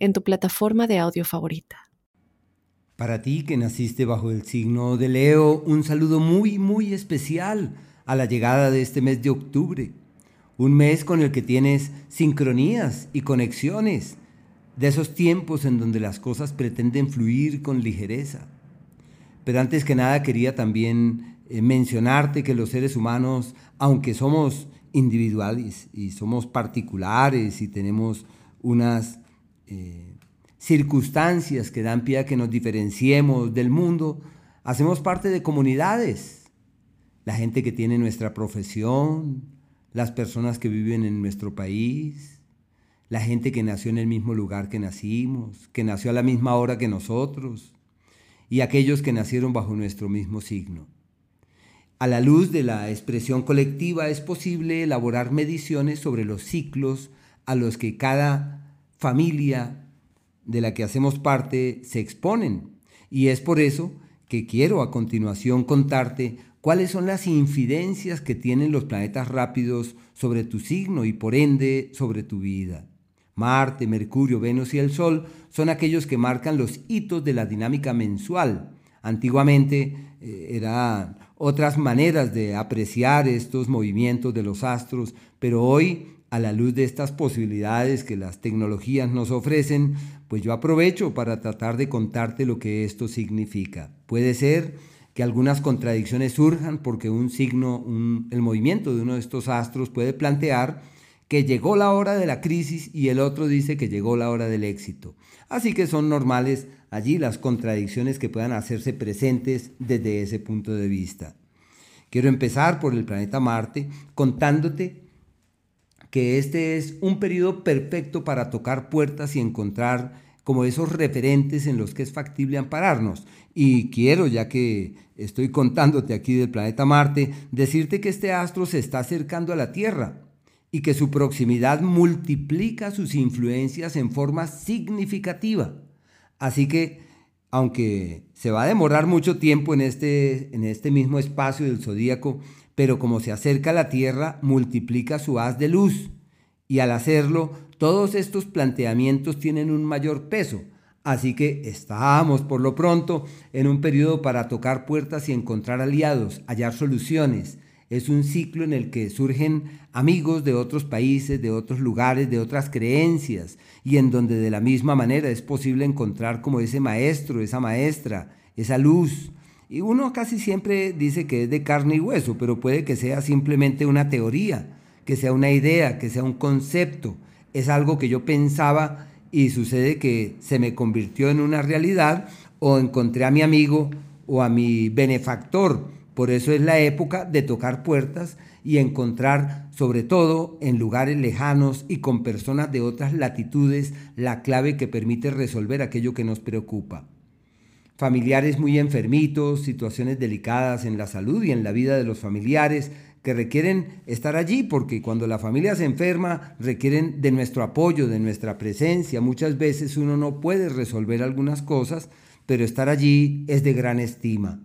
en tu plataforma de audio favorita. Para ti que naciste bajo el signo de Leo, un saludo muy, muy especial a la llegada de este mes de octubre. Un mes con el que tienes sincronías y conexiones de esos tiempos en donde las cosas pretenden fluir con ligereza. Pero antes que nada quería también eh, mencionarte que los seres humanos, aunque somos individuales y somos particulares y tenemos unas eh, circunstancias que dan pie a que nos diferenciemos del mundo, hacemos parte de comunidades. La gente que tiene nuestra profesión, las personas que viven en nuestro país, la gente que nació en el mismo lugar que nacimos, que nació a la misma hora que nosotros, y aquellos que nacieron bajo nuestro mismo signo. A la luz de la expresión colectiva es posible elaborar mediciones sobre los ciclos a los que cada familia de la que hacemos parte se exponen. Y es por eso que quiero a continuación contarte cuáles son las infidencias que tienen los planetas rápidos sobre tu signo y por ende sobre tu vida. Marte, Mercurio, Venus y el Sol son aquellos que marcan los hitos de la dinámica mensual. Antiguamente eh, eran otras maneras de apreciar estos movimientos de los astros, pero hoy a la luz de estas posibilidades que las tecnologías nos ofrecen, pues yo aprovecho para tratar de contarte lo que esto significa. Puede ser que algunas contradicciones surjan porque un signo, el movimiento de uno de estos astros puede plantear que llegó la hora de la crisis y el otro dice que llegó la hora del éxito. Así que son normales allí las contradicciones que puedan hacerse presentes desde ese punto de vista. Quiero empezar por el planeta Marte contándote que este es un periodo perfecto para tocar puertas y encontrar como esos referentes en los que es factible ampararnos. Y quiero, ya que estoy contándote aquí del planeta Marte, decirte que este astro se está acercando a la Tierra y que su proximidad multiplica sus influencias en forma significativa. Así que, aunque se va a demorar mucho tiempo en este, en este mismo espacio del zodíaco, pero como se acerca a la Tierra, multiplica su haz de luz. Y al hacerlo, todos estos planteamientos tienen un mayor peso. Así que estamos por lo pronto en un periodo para tocar puertas y encontrar aliados, hallar soluciones. Es un ciclo en el que surgen amigos de otros países, de otros lugares, de otras creencias, y en donde de la misma manera es posible encontrar como ese maestro, esa maestra, esa luz, y uno casi siempre dice que es de carne y hueso, pero puede que sea simplemente una teoría, que sea una idea, que sea un concepto. Es algo que yo pensaba y sucede que se me convirtió en una realidad o encontré a mi amigo o a mi benefactor. Por eso es la época de tocar puertas y encontrar, sobre todo en lugares lejanos y con personas de otras latitudes, la clave que permite resolver aquello que nos preocupa familiares muy enfermitos, situaciones delicadas en la salud y en la vida de los familiares que requieren estar allí porque cuando la familia se enferma requieren de nuestro apoyo, de nuestra presencia. Muchas veces uno no puede resolver algunas cosas, pero estar allí es de gran estima.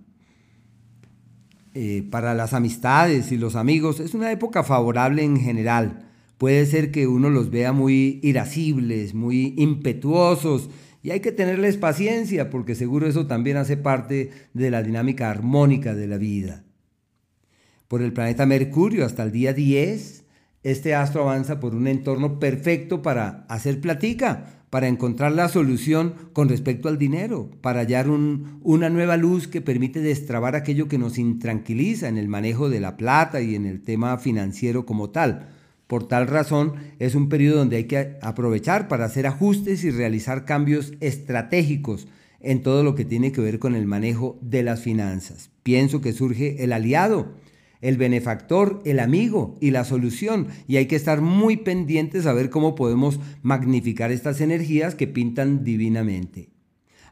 Eh, para las amistades y los amigos es una época favorable en general. Puede ser que uno los vea muy irascibles, muy impetuosos, y hay que tenerles paciencia porque seguro eso también hace parte de la dinámica armónica de la vida. Por el planeta Mercurio hasta el día 10, este astro avanza por un entorno perfecto para hacer platica, para encontrar la solución con respecto al dinero, para hallar una nueva luz que permite destrabar aquello que nos intranquiliza en el manejo de la plata y en el tema financiero como tal. Por tal razón, es un periodo donde hay que aprovechar para hacer ajustes y realizar cambios estratégicos en todo lo que tiene que ver con el manejo de las finanzas. Pienso que surge el aliado, el benefactor, el amigo y la solución. Y hay que estar muy pendientes a ver cómo podemos magnificar estas energías que pintan divinamente.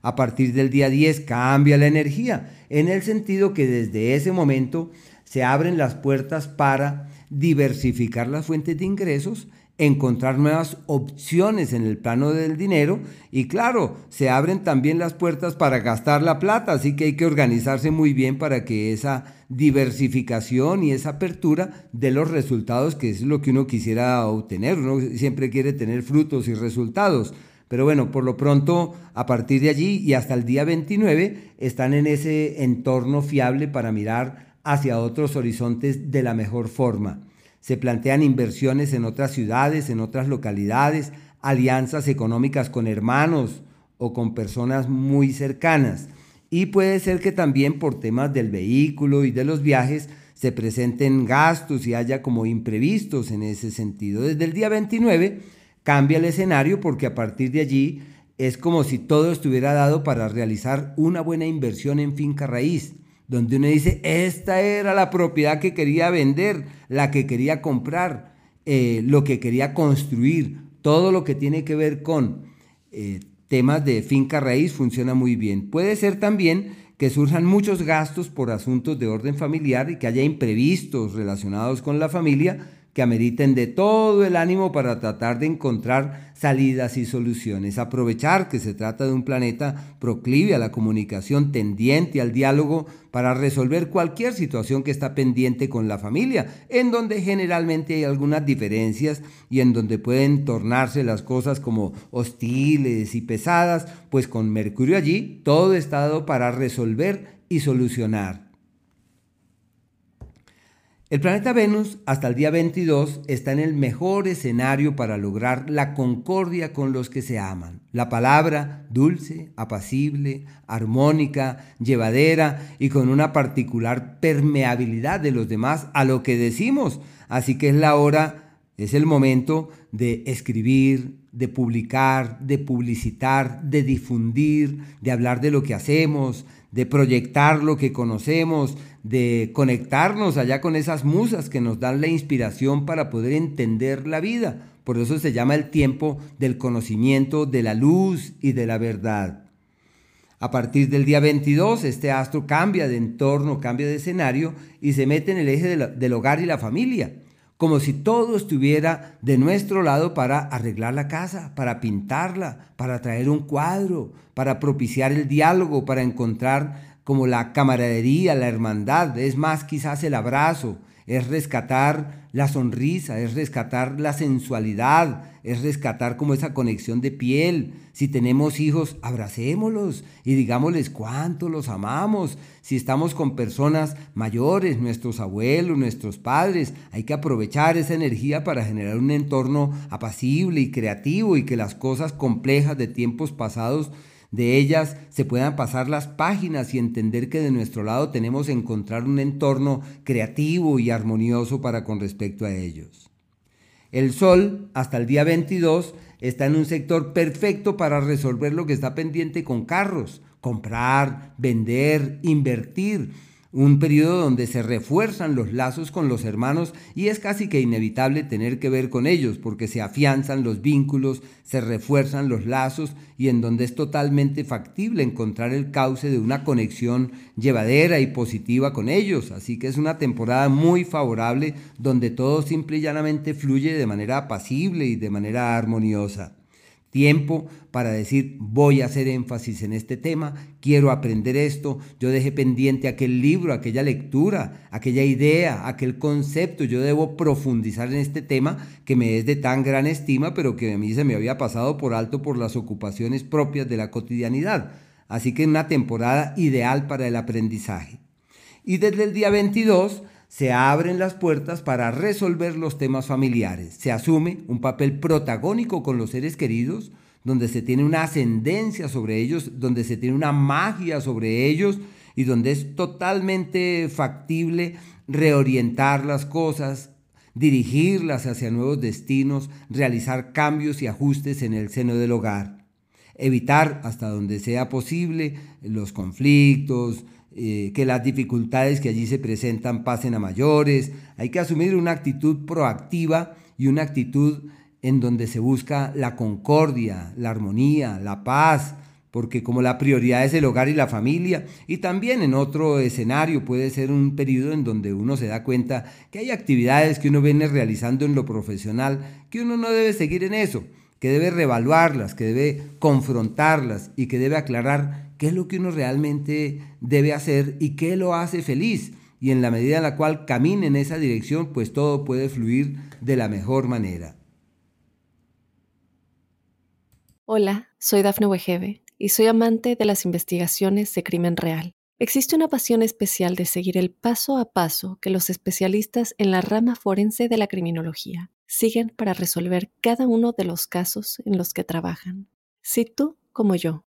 A partir del día 10 cambia la energía, en el sentido que desde ese momento se abren las puertas para diversificar las fuentes de ingresos encontrar nuevas opciones en el plano del dinero y claro, se abren también las puertas para gastar la plata, así que hay que organizarse muy bien para que esa diversificación y esa apertura dé los resultados que es lo que uno quisiera obtener, uno siempre quiere tener frutos y resultados. Pero bueno, por lo pronto, a partir de allí y hasta el día 29, están en ese entorno fiable para mirar hacia otros horizontes de la mejor forma se plantean inversiones en otras ciudades, en otras localidades, alianzas económicas con hermanos o con personas muy cercanas. Y puede ser que también por temas del vehículo y de los viajes se presenten gastos y haya como imprevistos en ese sentido. Desde el día 29 cambia el escenario porque a partir de allí es como si todo estuviera dado para realizar una buena inversión en finca raíz donde uno dice, esta era la propiedad que quería vender, la que quería comprar, eh, lo que quería construir, todo lo que tiene que ver con eh, temas de finca raíz funciona muy bien. Puede ser también que surjan muchos gastos por asuntos de orden familiar y que haya imprevistos relacionados con la familia que ameriten de todo el ánimo para tratar de encontrar salidas y soluciones. Aprovechar que se trata de un planeta proclive a la comunicación, tendiente al diálogo para resolver cualquier situación que está pendiente con la familia, en donde generalmente hay algunas diferencias y en donde pueden tornarse las cosas como hostiles y pesadas, pues con Mercurio allí todo está dado para resolver y solucionar. El planeta Venus hasta el día 22 está en el mejor escenario para lograr la concordia con los que se aman. La palabra dulce, apacible, armónica, llevadera y con una particular permeabilidad de los demás a lo que decimos. Así que es la hora, es el momento de escribir, de publicar, de publicitar, de difundir, de hablar de lo que hacemos, de proyectar lo que conocemos, de conectarnos allá con esas musas que nos dan la inspiración para poder entender la vida. Por eso se llama el tiempo del conocimiento, de la luz y de la verdad. A partir del día 22, este astro cambia de entorno, cambia de escenario y se mete en el eje del hogar y la familia como si todo estuviera de nuestro lado para arreglar la casa, para pintarla, para traer un cuadro, para propiciar el diálogo, para encontrar como la camaradería, la hermandad, es más quizás el abrazo, es rescatar la sonrisa, es rescatar la sensualidad, es rescatar como esa conexión de piel. Si tenemos hijos, abracémoslos y digámosles cuánto los amamos. Si estamos con personas mayores, nuestros abuelos, nuestros padres, hay que aprovechar esa energía para generar un entorno apacible y creativo y que las cosas complejas de tiempos pasados de ellas se puedan pasar las páginas y entender que de nuestro lado tenemos encontrar un entorno creativo y armonioso para con respecto a ellos. El Sol, hasta el día 22, está en un sector perfecto para resolver lo que está pendiente con carros, comprar, vender, invertir un periodo donde se refuerzan los lazos con los hermanos y es casi que inevitable tener que ver con ellos porque se afianzan los vínculos, se refuerzan los lazos y en donde es totalmente factible encontrar el cauce de una conexión llevadera y positiva con ellos. Así que es una temporada muy favorable donde todo simple y llanamente fluye de manera apacible y de manera armoniosa tiempo para decir voy a hacer énfasis en este tema, quiero aprender esto, yo dejé pendiente aquel libro, aquella lectura, aquella idea, aquel concepto, yo debo profundizar en este tema que me es de tan gran estima, pero que a mí se me había pasado por alto por las ocupaciones propias de la cotidianidad. Así que una temporada ideal para el aprendizaje. Y desde el día 22 se abren las puertas para resolver los temas familiares. Se asume un papel protagónico con los seres queridos, donde se tiene una ascendencia sobre ellos, donde se tiene una magia sobre ellos y donde es totalmente factible reorientar las cosas, dirigirlas hacia nuevos destinos, realizar cambios y ajustes en el seno del hogar. Evitar hasta donde sea posible los conflictos, eh, que las dificultades que allí se presentan pasen a mayores. Hay que asumir una actitud proactiva y una actitud en donde se busca la concordia, la armonía, la paz, porque como la prioridad es el hogar y la familia, y también en otro escenario puede ser un periodo en donde uno se da cuenta que hay actividades que uno viene realizando en lo profesional, que uno no debe seguir en eso, que debe revaluarlas, que debe confrontarlas y que debe aclarar qué es lo que uno realmente debe hacer y qué lo hace feliz. Y en la medida en la cual camine en esa dirección, pues todo puede fluir de la mejor manera. Hola, soy Dafne Wegebe y soy amante de las investigaciones de crimen real. Existe una pasión especial de seguir el paso a paso que los especialistas en la rama forense de la criminología siguen para resolver cada uno de los casos en los que trabajan. Si tú, como yo,